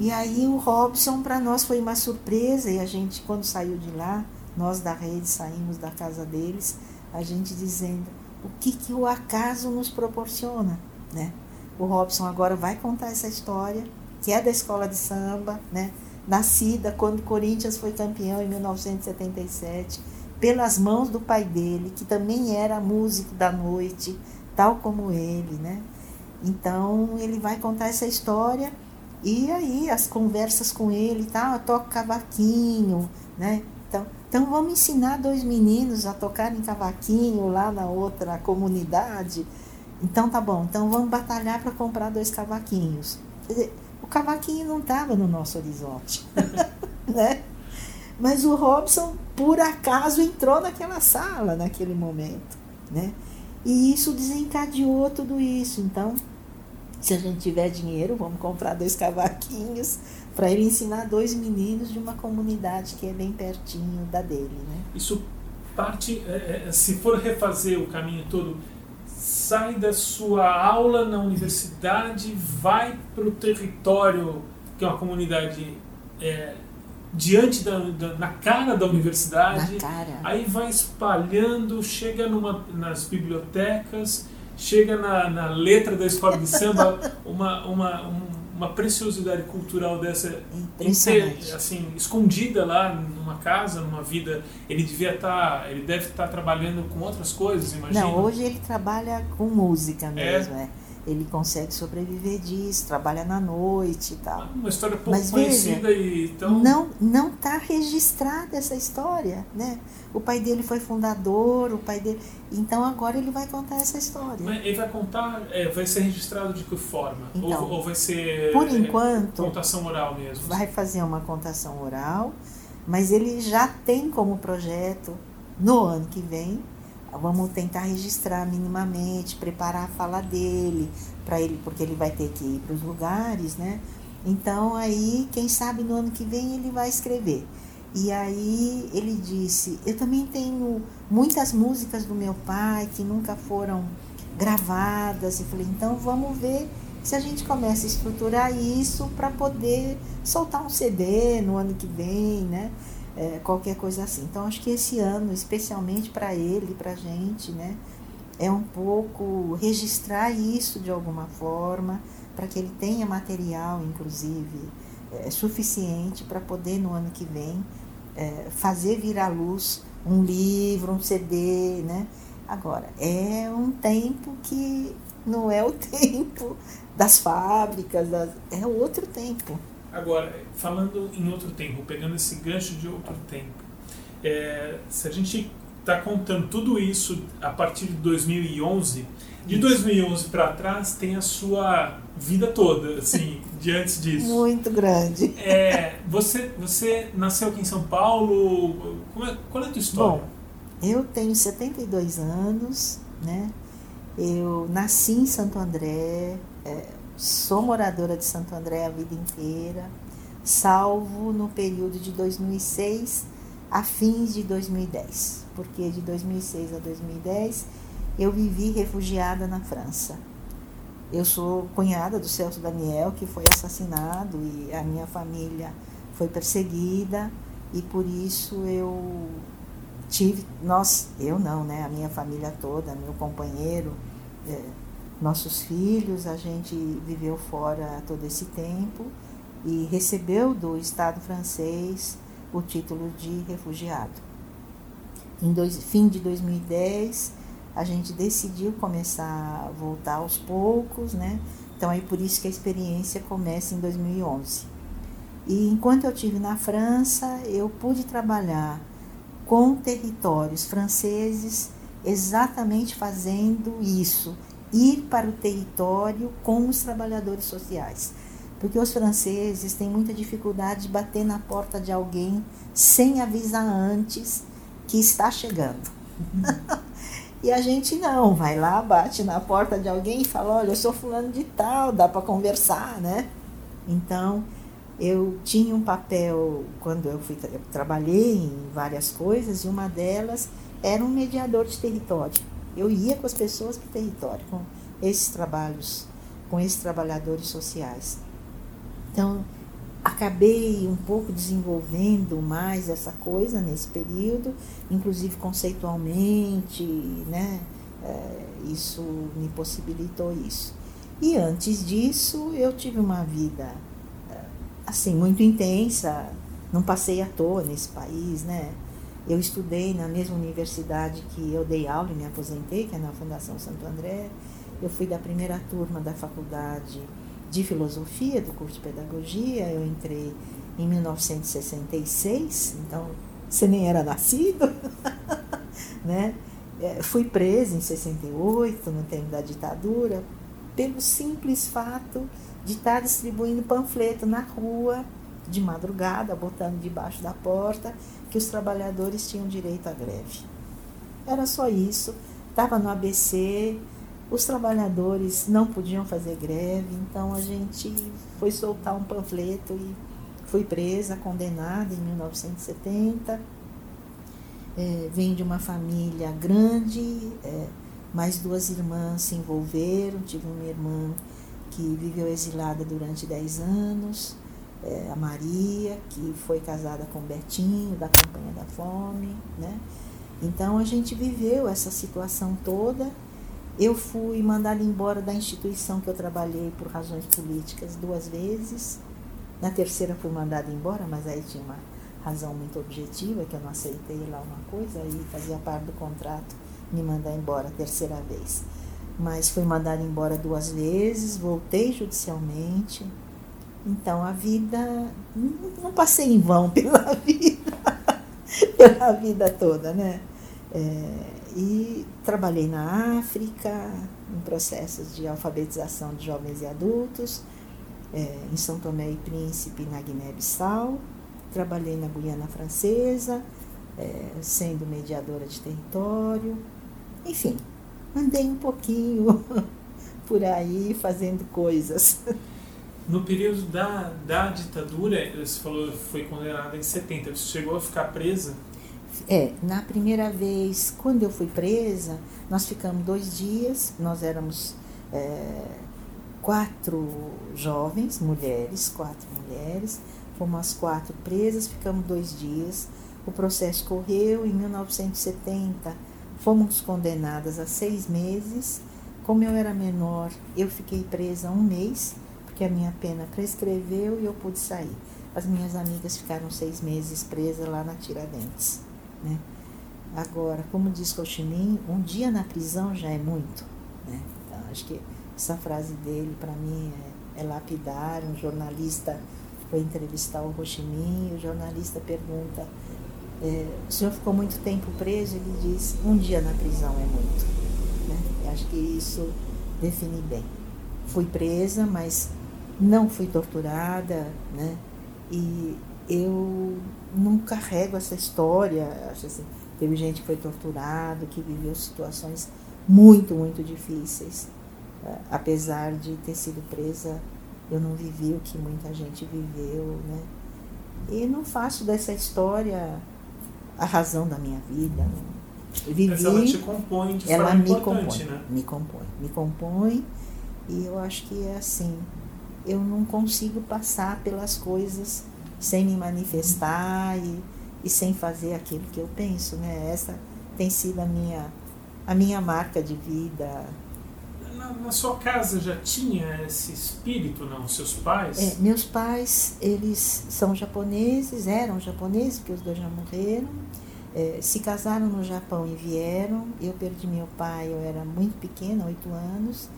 E aí o Robson para nós foi uma surpresa e a gente quando saiu de lá, nós da rede saímos da casa deles, a gente dizendo o que que o acaso nos proporciona, né? O Robson agora vai contar essa história, que é da escola de samba, né? Nascida quando o Corinthians foi campeão em 1977, pelas mãos do pai dele, que também era músico da noite, tal como ele, né? Então ele vai contar essa história e aí as conversas com ele, tá? Toca cavaquinho, né? Então, então vamos ensinar dois meninos a tocarem cavaquinho lá na outra comunidade. Então tá bom, então vamos batalhar para comprar dois cavaquinhos. Dizer, o cavaquinho não estava no nosso horizonte, né? Mas o Robson, por acaso, entrou naquela sala naquele momento, né? E isso desencadeou tudo isso. Então, se a gente tiver dinheiro, vamos comprar dois cavaquinhos para ele ensinar dois meninos de uma comunidade que é bem pertinho da dele, né? Isso parte, é, é, se for refazer o caminho todo, sai da sua aula na universidade, vai para o território, que é uma comunidade é, diante da, da, na cara da universidade, cara. aí vai espalhando, chega numa, nas bibliotecas, chega na, na letra da escola de samba, uma, uma, um, uma preciosidade cultural dessa assim escondida lá numa casa numa vida. Ele devia estar tá, ele deve estar tá trabalhando com outras coisas imagina não hoje ele trabalha com música mesmo é, é. Ele consegue sobreviver disso trabalha na noite e tal uma história pouco Mas, conhecida veja, e tão não não está registrada essa história né o pai dele foi fundador, o pai dele. Então agora ele vai contar essa história. Mas ele vai contar, é, vai ser registrado de que forma? Então, ou, ou vai ser por é, enquanto, contação oral mesmo? Vai fazer uma contação oral, mas ele já tem como projeto no ano que vem. Vamos tentar registrar minimamente, preparar a fala dele para ele, porque ele vai ter que ir para os lugares, né? Então aí, quem sabe no ano que vem ele vai escrever. E aí ele disse: Eu também tenho muitas músicas do meu pai que nunca foram gravadas. E falei: Então vamos ver se a gente começa a estruturar isso para poder soltar um CD no ano que vem, né? É, qualquer coisa assim. Então acho que esse ano, especialmente para ele, para a gente, né? É um pouco registrar isso de alguma forma, para que ele tenha material, inclusive, é, suficiente para poder no ano que vem é, fazer vir à luz um livro, um CD, né? Agora, é um tempo que não é o tempo das fábricas, das, é outro tempo. Agora, falando em outro tempo, pegando esse gancho de outro tempo, é, se a gente está contando tudo isso a partir de 2011, De 2011 para trás tem a sua vida toda, assim, diante disso. Muito grande. É, você, você nasceu aqui em São Paulo. É, qual é a tua história? Bom, eu tenho 72 anos, né? Eu nasci em Santo André, é, sou moradora de Santo André a vida inteira, salvo no período de 2006 a fins de 2010, porque de 2006 a 2010 eu vivi refugiada na França. Eu sou cunhada do Celso Daniel, que foi assassinado e a minha família foi perseguida e por isso eu tive, nós, eu não, né, a minha família toda, meu companheiro, é, nossos filhos, a gente viveu fora todo esse tempo e recebeu do Estado francês o título de refugiado. Em dois, fim de 2010, a gente decidiu começar a voltar aos poucos, né? Então é por isso que a experiência começa em 2011. E enquanto eu tive na França, eu pude trabalhar com territórios franceses exatamente fazendo isso, ir para o território com os trabalhadores sociais. Porque os franceses têm muita dificuldade de bater na porta de alguém sem avisar antes que está chegando. E a gente não, vai lá, bate na porta de alguém e fala: Olha, eu sou fulano de tal, dá para conversar, né? Então, eu tinha um papel, quando eu, fui, eu trabalhei em várias coisas, e uma delas era um mediador de território. Eu ia com as pessoas para o território, com esses trabalhos, com esses trabalhadores sociais. Então, acabei um pouco desenvolvendo mais essa coisa nesse período, inclusive conceitualmente, né? É, isso me possibilitou isso. E antes disso, eu tive uma vida é, assim muito intensa, não passei à toa nesse país, né? Eu estudei na mesma universidade que eu dei aula e me aposentei, que é na Fundação Santo André. Eu fui da primeira turma da faculdade de filosofia, do curso de pedagogia. Eu entrei em 1966, então você nem era nascido, né? É, fui presa em 68, no tempo da ditadura, pelo simples fato de estar distribuindo panfleto na rua, de madrugada, botando debaixo da porta, que os trabalhadores tinham direito à greve. Era só isso. Estava no ABC, os trabalhadores não podiam fazer greve, então a gente foi soltar um panfleto e fui presa, condenada em 1970. É, vim de uma família grande, é, mais duas irmãs se envolveram. Tive uma irmã que viveu exilada durante 10 anos, é, a Maria, que foi casada com o Betinho, da Campanha da Fome. Né? Então a gente viveu essa situação toda eu fui mandada embora da instituição que eu trabalhei por razões políticas duas vezes. Na terceira fui mandada embora, mas aí tinha uma razão muito objetiva, que eu não aceitei lá uma coisa, aí fazia parte do contrato me mandar embora a terceira vez. Mas fui mandada embora duas vezes, voltei judicialmente. Então a vida, não passei em vão pela vida, pela vida toda, né? É, e trabalhei na África, em processos de alfabetização de jovens e adultos, é, em São Tomé e Príncipe, na Guiné-Bissau. Trabalhei na Guiana Francesa, é, sendo mediadora de território. Enfim, andei um pouquinho por aí fazendo coisas. No período da, da ditadura, você falou foi condenada em 70, você chegou a ficar presa? É, na primeira vez, quando eu fui presa, nós ficamos dois dias, nós éramos é, quatro jovens, mulheres, quatro mulheres, fomos as quatro presas, ficamos dois dias. O processo correu em 1970, fomos condenadas a seis meses. Como eu era menor, eu fiquei presa um mês, porque a minha pena prescreveu e eu pude sair. As minhas amigas ficaram seis meses presas lá na Tiradentes. Né? Agora, como diz Ho Chi Minh, um dia na prisão já é muito. Né? Então, acho que essa frase dele, para mim, é, é lapidar. Um jornalista foi entrevistar o Ho Chi Minh e o jornalista pergunta: é, o senhor ficou muito tempo preso? Ele diz: um dia na prisão é muito. Né? Acho que isso define bem. Fui presa, mas não fui torturada, né? E eu não carrego essa história. Acho assim, teve gente que foi torturado, que viveu situações muito, muito difíceis. É, apesar de ter sido presa, eu não vivi o que muita gente viveu, né? E não faço dessa história a razão da minha vida. Vivi, Mas ela te compõe de ela forma me compõe, né? Me compõe, me compõe. E eu acho que é assim, eu não consigo passar pelas coisas sem me manifestar e, e sem fazer aquilo que eu penso, né? Essa tem sido a minha a minha marca de vida. Na, na sua casa já tinha esse espírito, não? Seus pais? É, meus pais, eles são japoneses, eram japoneses, porque os dois já morreram. É, se casaram no Japão e vieram. Eu perdi meu pai, eu era muito pequena, oito anos.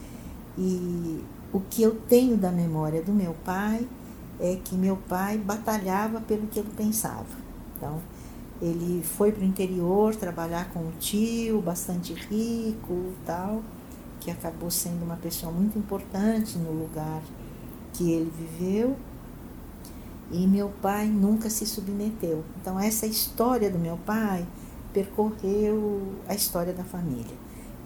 E o que eu tenho da memória do meu pai é que meu pai batalhava pelo que ele pensava. Então, ele foi para o interior trabalhar com um tio bastante rico tal, que acabou sendo uma pessoa muito importante no lugar que ele viveu. E meu pai nunca se submeteu. Então, essa história do meu pai percorreu a história da família.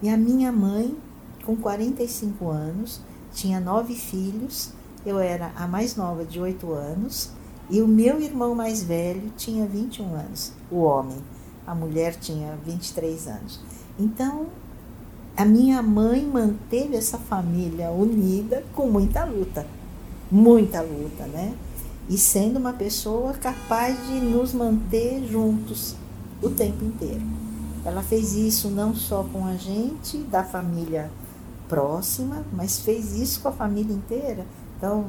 E a minha mãe, com 45 anos, tinha nove filhos, eu era a mais nova de oito anos, e o meu irmão mais velho tinha 21 anos, o homem. A mulher tinha 23 anos. Então, a minha mãe manteve essa família unida com muita luta. Muita luta, né? E sendo uma pessoa capaz de nos manter juntos o tempo inteiro. Ela fez isso não só com a gente, da família próxima, mas fez isso com a família inteira. Então,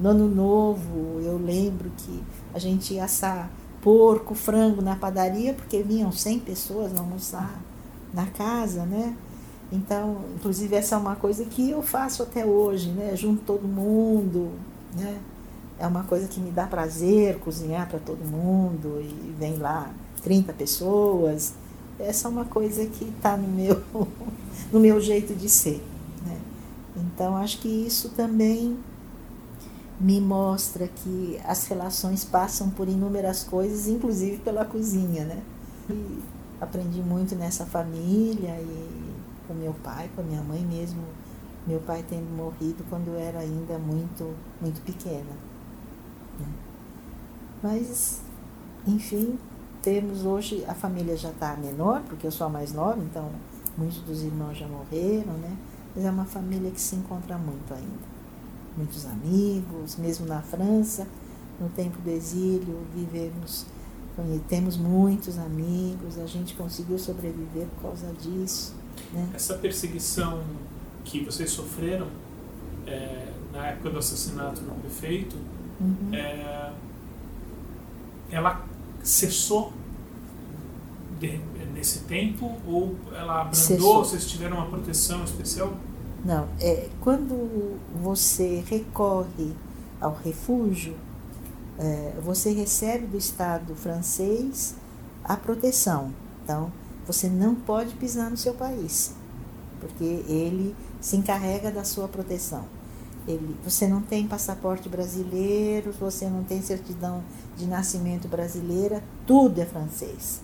no ano novo, eu lembro que a gente ia assar porco, frango na padaria, porque vinham 100 pessoas almoçar na casa, né? Então, inclusive, essa é uma coisa que eu faço até hoje, né? Junto todo mundo, né? É uma coisa que me dá prazer cozinhar para todo mundo e vem lá 30 pessoas. Essa é uma coisa que está no meu, no meu jeito de ser. Então, acho que isso também me mostra que as relações passam por inúmeras coisas, inclusive pela cozinha, né? E aprendi muito nessa família e com meu pai, com a minha mãe mesmo, meu pai tendo morrido quando eu era ainda muito, muito pequena. Né? Mas, enfim, temos hoje, a família já está menor, porque eu sou a mais nova, então muitos dos irmãos já morreram, né? Mas é uma família que se encontra muito ainda muitos amigos, mesmo na França, no tempo do exílio, vivemos, temos muitos amigos, a gente conseguiu sobreviver por causa disso. Né? Essa perseguição que vocês sofreram é, na época do assassinato do prefeito, uhum. é, ela cessou de, nesse tempo ou ela abrandou? Cessou. Vocês tiveram uma proteção especial? Não, é, quando você recorre ao refúgio, é, você recebe do Estado francês a proteção. Então, você não pode pisar no seu país, porque ele se encarrega da sua proteção. Ele, você não tem passaporte brasileiro, você não tem certidão de nascimento brasileira, tudo é francês.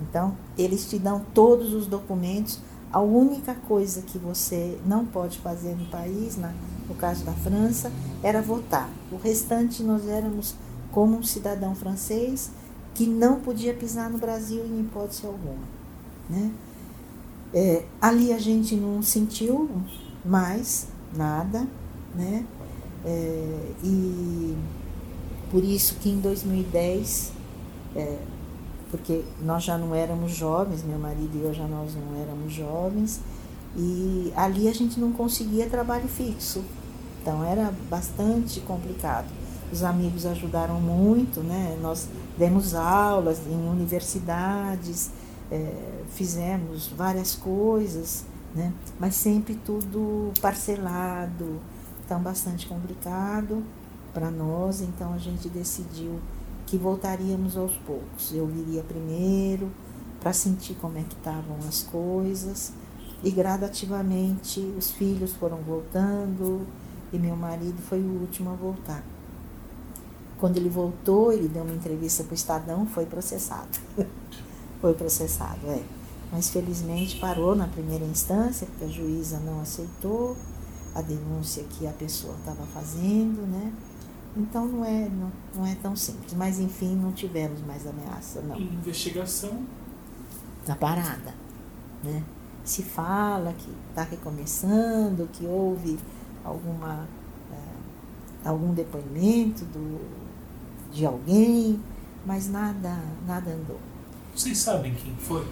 Então, eles te dão todos os documentos a única coisa que você não pode fazer no país, na, no caso da França, era votar. O restante nós éramos como um cidadão francês que não podia pisar no Brasil em hipótese alguma. Né? É, ali a gente não sentiu mais nada, né? É, e por isso que em 2010 é, porque nós já não éramos jovens, meu marido e eu já nós não éramos jovens, e ali a gente não conseguia trabalho fixo. Então era bastante complicado. Os amigos ajudaram muito, né? Nós demos aulas em universidades, é, fizemos várias coisas, né? Mas sempre tudo parcelado, então bastante complicado para nós. Então a gente decidiu que voltaríamos aos poucos. Eu viria primeiro para sentir como é que estavam as coisas, E gradativamente os filhos foram voltando e meu marido foi o último a voltar. Quando ele voltou, ele deu uma entrevista para o Estadão, foi processado. foi processado, é. Mas felizmente parou na primeira instância, porque a juíza não aceitou a denúncia que a pessoa estava fazendo, né? Então não é, não, não é tão simples. Mas enfim, não tivemos mais ameaça, não. E investigação? Tá parada, né? Se fala que está recomeçando, que houve alguma, é, algum depoimento do, de alguém, mas nada, nada andou. Vocês sabem quem foi?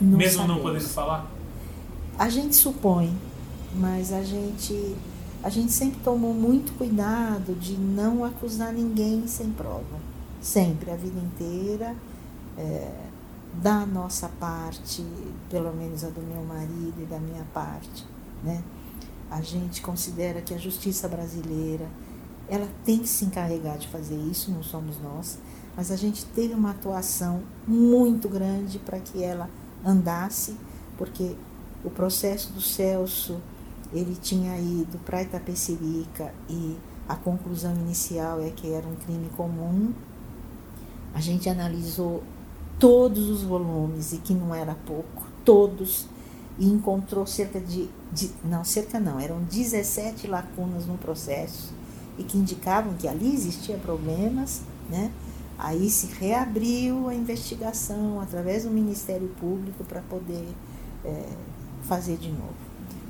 Não Mesmo sabemos. não podendo falar? A gente supõe, mas a gente a gente sempre tomou muito cuidado de não acusar ninguém sem prova. Sempre, a vida inteira, é, da nossa parte, pelo menos a do meu marido e da minha parte, né? A gente considera que a justiça brasileira, ela tem que se encarregar de fazer isso, não somos nós, mas a gente teve uma atuação muito grande para que ela andasse, porque o processo do Celso ele tinha ido para Itapecerica e a conclusão inicial é que era um crime comum. A gente analisou todos os volumes e que não era pouco, todos, e encontrou cerca de, de não, cerca não, eram 17 lacunas no processo e que indicavam que ali existia problemas, né? Aí se reabriu a investigação através do Ministério Público para poder é, fazer de novo.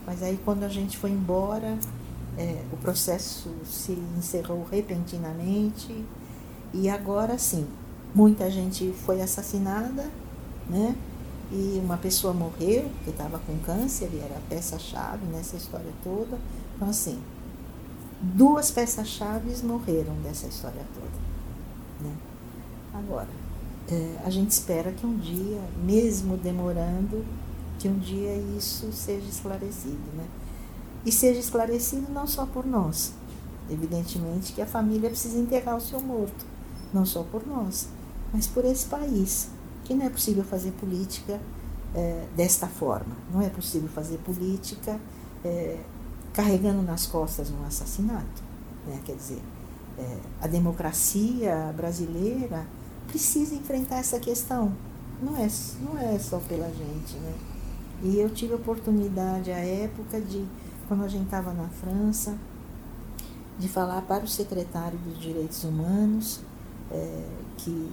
Mas aí quando a gente foi embora, é, o processo se encerrou repentinamente e agora sim, muita gente foi assassinada, né? E uma pessoa morreu, que estava com câncer e era peça-chave nessa história toda. Então, assim, duas peças-chave morreram dessa história toda. Né? Agora, é, a gente espera que um dia, mesmo demorando, que um dia isso seja esclarecido, né? E seja esclarecido não só por nós, evidentemente que a família precisa enterrar o seu morto, não só por nós, mas por esse país, que não é possível fazer política é, desta forma, não é possível fazer política é, carregando nas costas um assassinato, né? Quer dizer, é, a democracia brasileira precisa enfrentar essa questão, não é, não é só pela gente, né? E eu tive a oportunidade, à época, de, quando a gente estava na França, de falar para o secretário dos Direitos Humanos, é, que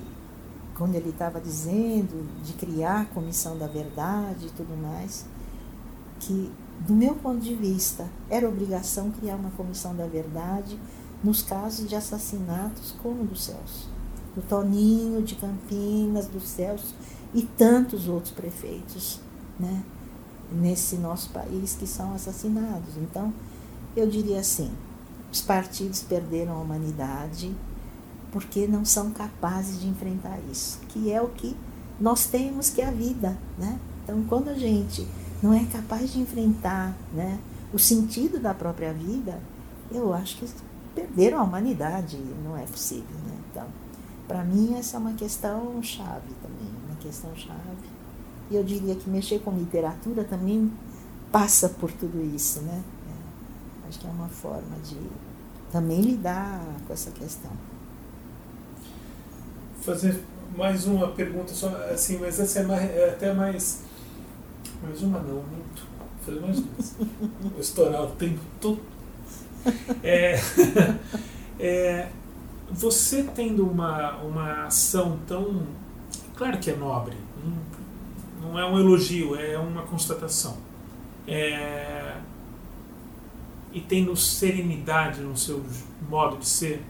quando ele estava dizendo de criar a Comissão da Verdade e tudo mais, que, do meu ponto de vista, era obrigação criar uma Comissão da Verdade nos casos de assassinatos como o do Celso. Do Toninho, de Campinas, do Celso e tantos outros prefeitos, né? Nesse nosso país que são assassinados. Então, eu diria assim: os partidos perderam a humanidade porque não são capazes de enfrentar isso, que é o que nós temos que é a vida, né? Então, quando a gente não é capaz de enfrentar, né, o sentido da própria vida, eu acho que perderam a humanidade, não é possível, né? Então, para mim essa é uma questão chave também, uma questão chave e eu diria que mexer com literatura também passa por tudo isso, né? É, acho que é uma forma de também lidar com essa questão. Fazer mais uma pergunta só, assim, mas essa é, mais, é até mais. Mais uma não, muito. Fazer mais duas. Vou estourar o tempo todo. É, é, você tendo uma, uma ação tão. Claro que é nobre, não é um elogio, é uma constatação. É, e tendo serenidade no seu modo de ser,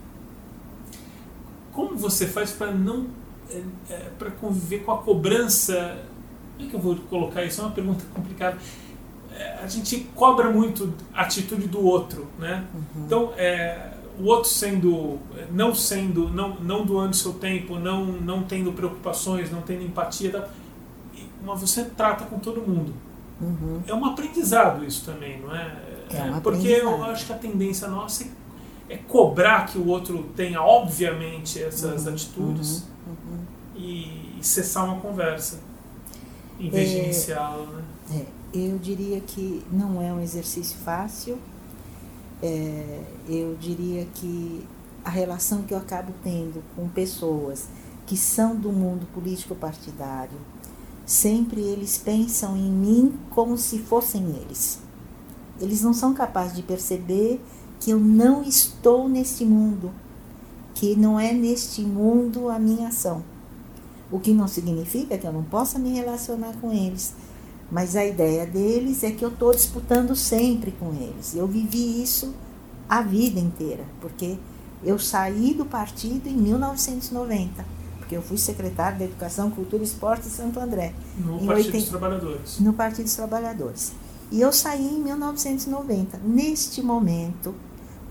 como você faz para não é, é, para conviver com a cobrança? Como é que eu vou colocar isso? É uma pergunta complicada. É, a gente cobra muito a atitude do outro, né? Uhum. Então, é, o outro sendo não sendo não não doando seu tempo, não não tendo preocupações, não tendo empatia, mas você trata com todo mundo. Uhum. É um aprendizado isso também, não é? é um Porque eu acho que a tendência nossa é, é cobrar que o outro tenha, obviamente, essas uhum. atitudes uhum. E, e, cessar uma conversa. Em vez de iniciá-la, né? É, eu diria que não é um exercício fácil. É, eu diria que a relação que eu acabo tendo com pessoas que são do mundo político partidário, sempre eles pensam em mim como se fossem eles. Eles não são capazes de perceber que eu não estou neste mundo, que não é neste mundo a minha ação. O que não significa que eu não possa me relacionar com eles, mas a ideia deles é que eu estou disputando sempre com eles. Eu vivi isso a vida inteira, porque eu saí do partido em 1990 porque eu fui secretária da Educação, Cultura e Esporte em Santo André. No Partido 80... dos Trabalhadores. No Partido dos Trabalhadores. E eu saí em 1990. Neste momento,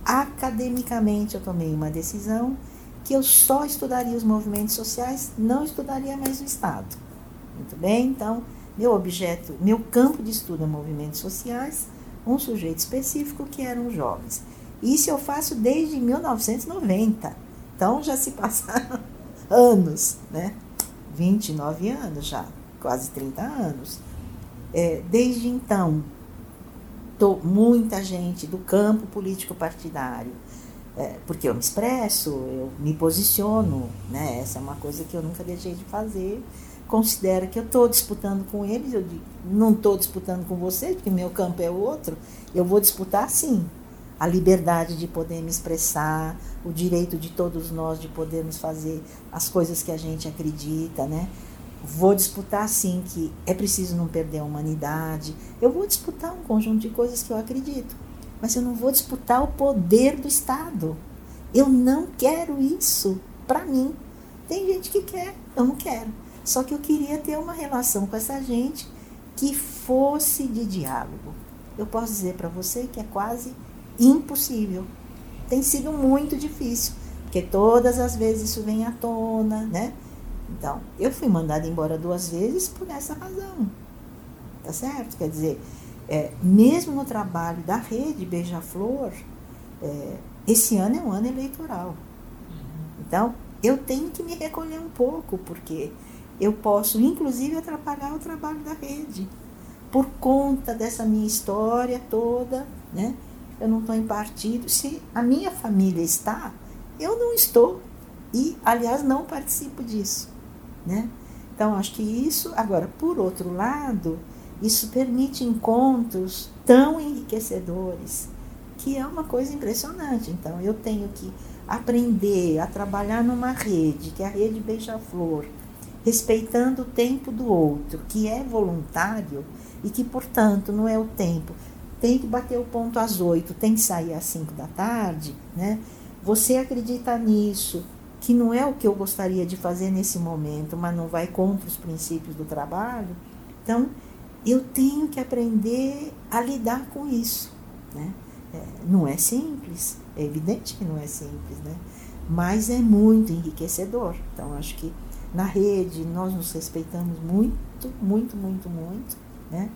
academicamente, eu tomei uma decisão que eu só estudaria os movimentos sociais, não estudaria mais o Estado. Muito bem? Então, meu objeto, meu campo de estudo é movimentos sociais, um sujeito específico que eram os jovens. Isso eu faço desde 1990. Então, já se passaram anos, né? 29 anos já, quase 30 anos. É, desde então, tô, muita gente do campo político partidário, é, porque eu me expresso, eu me posiciono, né? Essa é uma coisa que eu nunca deixei de fazer. Considera que eu estou disputando com eles, eu digo, não estou disputando com vocês, porque meu campo é outro. Eu vou disputar sim, a liberdade de poder me expressar, o direito de todos nós de podermos fazer as coisas que a gente acredita, né? Vou disputar sim que é preciso não perder a humanidade. Eu vou disputar um conjunto de coisas que eu acredito, mas eu não vou disputar o poder do Estado. Eu não quero isso para mim. Tem gente que quer, eu não quero. Só que eu queria ter uma relação com essa gente que fosse de diálogo. Eu posso dizer para você que é quase impossível. Tem sido muito difícil, porque todas as vezes isso vem à tona, né? Então, eu fui mandada embora duas vezes por essa razão. Tá certo? Quer dizer, é, mesmo no trabalho da rede Beija-Flor, é, esse ano é um ano eleitoral. Então, eu tenho que me recolher um pouco, porque eu posso, inclusive, atrapalhar o trabalho da rede, por conta dessa minha história toda, né? Eu não estou em partido. Se a minha família está, eu não estou. E, aliás, não participo disso. Né? Então, acho que isso. Agora, por outro lado, isso permite encontros tão enriquecedores, que é uma coisa impressionante. Então, eu tenho que aprender a trabalhar numa rede, que é a rede Beija-Flor, respeitando o tempo do outro, que é voluntário e que, portanto, não é o tempo tem que bater o ponto às oito, tem que sair às cinco da tarde, né? Você acredita nisso, que não é o que eu gostaria de fazer nesse momento, mas não vai contra os princípios do trabalho. Então, eu tenho que aprender a lidar com isso, né? É, não é simples, é evidente que não é simples, né? Mas é muito enriquecedor. Então, acho que na rede nós nos respeitamos muito, muito, muito, muito, né?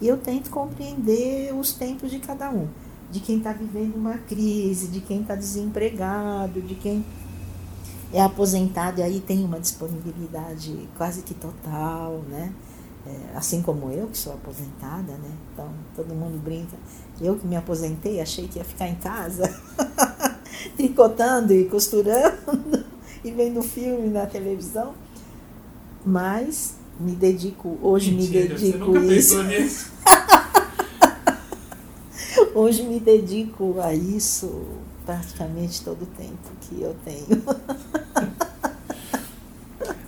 E eu tento compreender os tempos de cada um. De quem está vivendo uma crise, de quem está desempregado, de quem é aposentado e aí tem uma disponibilidade quase que total, né? É, assim como eu, que sou aposentada, né? Então, todo mundo brinca. Eu que me aposentei, achei que ia ficar em casa, tricotando e costurando e vendo filme na televisão. Mas me dedico, hoje Mentira, me dedico a isso. hoje me dedico a isso praticamente todo o tempo que eu tenho.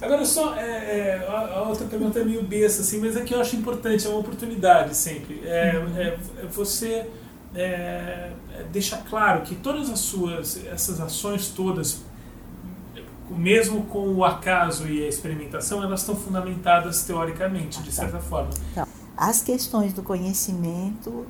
Agora só, é, é, a outra pergunta é meio besta, assim, mas é que eu acho importante, é uma oportunidade sempre. É, uhum. é, é você é, deixar claro que todas as suas, essas ações todas mesmo com o acaso e a experimentação, elas estão fundamentadas teoricamente, de certa forma. Então, as questões do conhecimento,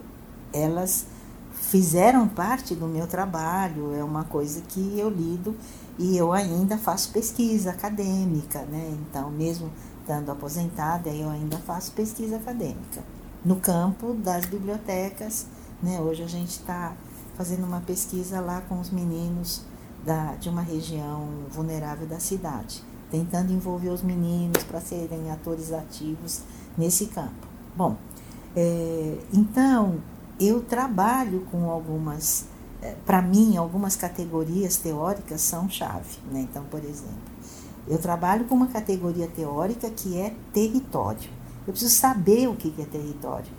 elas fizeram parte do meu trabalho, é uma coisa que eu lido e eu ainda faço pesquisa acadêmica, né? Então, mesmo estando aposentada, eu ainda faço pesquisa acadêmica no campo das bibliotecas, né? Hoje a gente está fazendo uma pesquisa lá com os meninos da, de uma região vulnerável da cidade, tentando envolver os meninos para serem atores ativos nesse campo. Bom, é, então eu trabalho com algumas, é, para mim, algumas categorias teóricas são chave. Né? Então, por exemplo, eu trabalho com uma categoria teórica que é território. Eu preciso saber o que é território.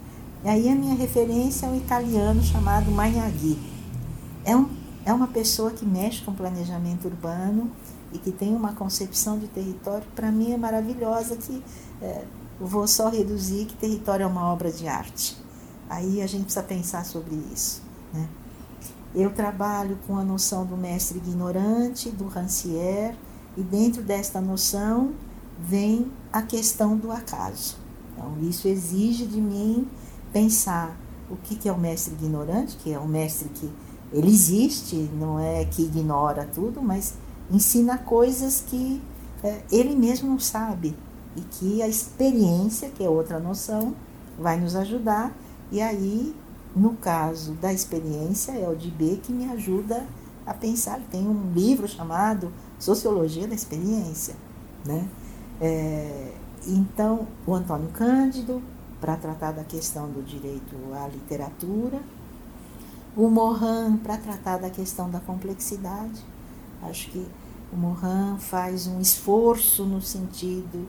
E aí a minha referência é um italiano chamado Magnaghi. É, um, é uma pessoa que mexe com planejamento urbano e que tem uma concepção de território, para mim é maravilhosa, que é, vou só reduzir que território é uma obra de arte. Aí a gente precisa pensar sobre isso. Né? Eu trabalho com a noção do mestre ignorante, do Rancière, e dentro desta noção vem a questão do acaso. Então, isso exige de mim pensar o que é o mestre ignorante, que é o mestre que ele existe, não é que ignora tudo, mas ensina coisas que é, ele mesmo não sabe e que a experiência, que é outra noção, vai nos ajudar. E aí, no caso da experiência, é o de B que me ajuda a pensar. Tem um livro chamado Sociologia da Experiência, né? É, então, o Antônio Cândido, para tratar da questão do direito à literatura, o Morin, para tratar da questão da complexidade. Acho que o Morin faz um esforço no sentido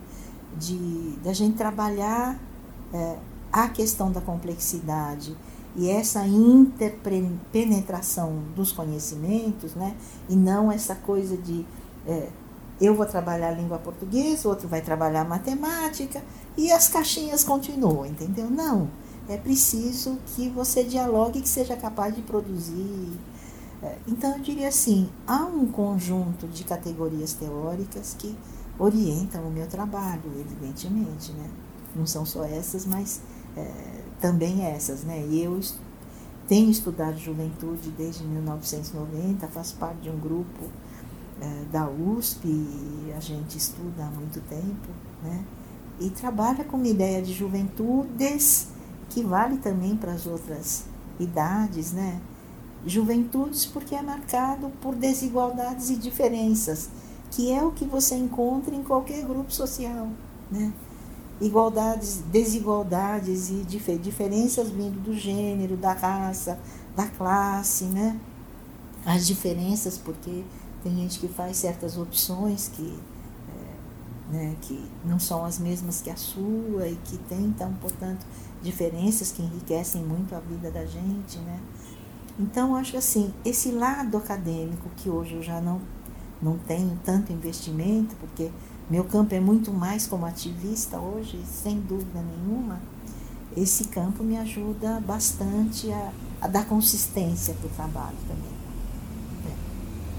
de da gente trabalhar é, a questão da complexidade e essa interpenetração dos conhecimentos, né? E não essa coisa de é, eu vou trabalhar a língua portuguesa, outro vai trabalhar matemática e as caixinhas continuam, entendeu? Não, é preciso que você dialogue que seja capaz de produzir. É, então eu diria assim, há um conjunto de categorias teóricas que orientam o meu trabalho, evidentemente, né? Não são só essas, mas é, também essas, né? E eu tenho estudado juventude desde 1990, faço parte de um grupo é, da USP, a gente estuda há muito tempo, né? E trabalha com uma ideia de juventudes que vale também para as outras idades, né? Juventudes porque é marcado por desigualdades e diferenças que é o que você encontra em qualquer grupo social, né? Igualdades, desigualdades e dif diferenças vindo do gênero, da raça, da classe, né? As diferenças, porque tem gente que faz certas opções que, é, né, que não são as mesmas que a sua e que tem, então, portanto, diferenças que enriquecem muito a vida da gente, né? Então, acho assim, esse lado acadêmico que hoje eu já não não tenho tanto investimento, porque meu campo é muito mais como ativista hoje, sem dúvida nenhuma, esse campo me ajuda bastante a, a dar consistência para o trabalho também. É.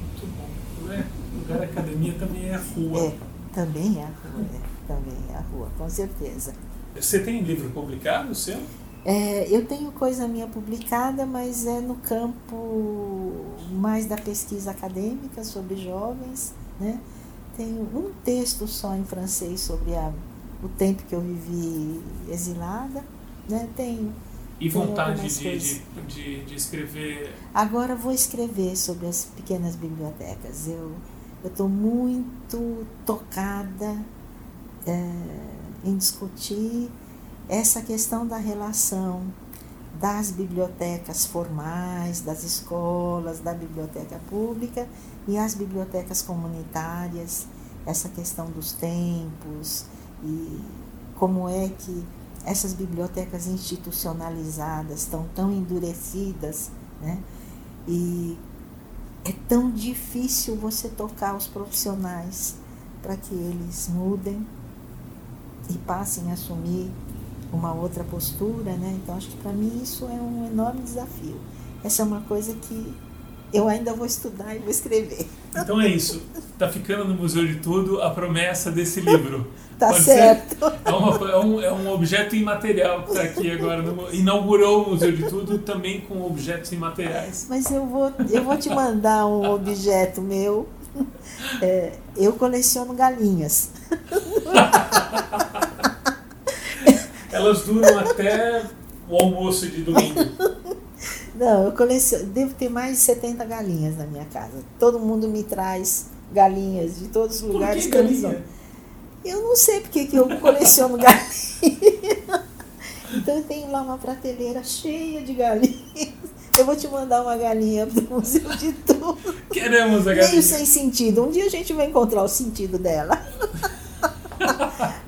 Muito bom. É, o lugar da academia também é a rua. É, também é a rua, é, também é a rua, com certeza. Você tem livro publicado seu? É, eu tenho coisa minha publicada, mas é no campo mais da pesquisa acadêmica sobre jovens. Né? Tenho um texto só em francês sobre a, o tempo que eu vivi exilada. Né? Tenho. E vontade de, de, de, de, escrever? Agora vou escrever sobre as pequenas bibliotecas. Eu estou muito tocada é, em discutir essa questão da relação das bibliotecas formais, das escolas, da biblioteca pública e as bibliotecas comunitárias, essa questão dos tempos e como é que essas bibliotecas institucionalizadas estão tão endurecidas, né? E é tão difícil você tocar os profissionais para que eles mudem e passem a assumir uma outra postura, né? Então acho que para mim isso é um enorme desafio. Essa é uma coisa que eu ainda vou estudar e vou escrever. Então é isso. Está ficando no Museu de Tudo a promessa desse livro. tá Pode certo. É, uma, é, um, é um objeto imaterial que está aqui agora. No, inaugurou o Museu de Tudo também com objetos imateriais. Mas eu vou, eu vou te mandar um objeto meu. É, eu coleciono galinhas. Elas duram até o almoço de domingo. Não, eu coleciono, devo ter mais de 70 galinhas na minha casa. Todo mundo me traz galinhas de todos os lugares Por que, que galinha? Eu não sei porque que eu coleciono galinhas. Então eu tenho lá uma prateleira cheia de galinhas. Eu vou te mandar uma galinha do Museu de Tudo. Queremos a galinha. Meio sem sentido. Um dia a gente vai encontrar o sentido dela.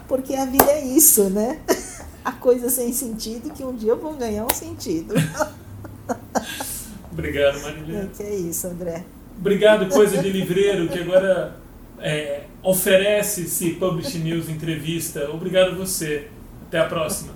Porque a vida é isso, né? A coisa sem sentido que um dia eu vou ganhar um sentido. Obrigado, Marilena. É que é isso, André. Obrigado, Coisa de Livreiro, que agora é, oferece esse Publish News entrevista. Obrigado você. Até a próxima.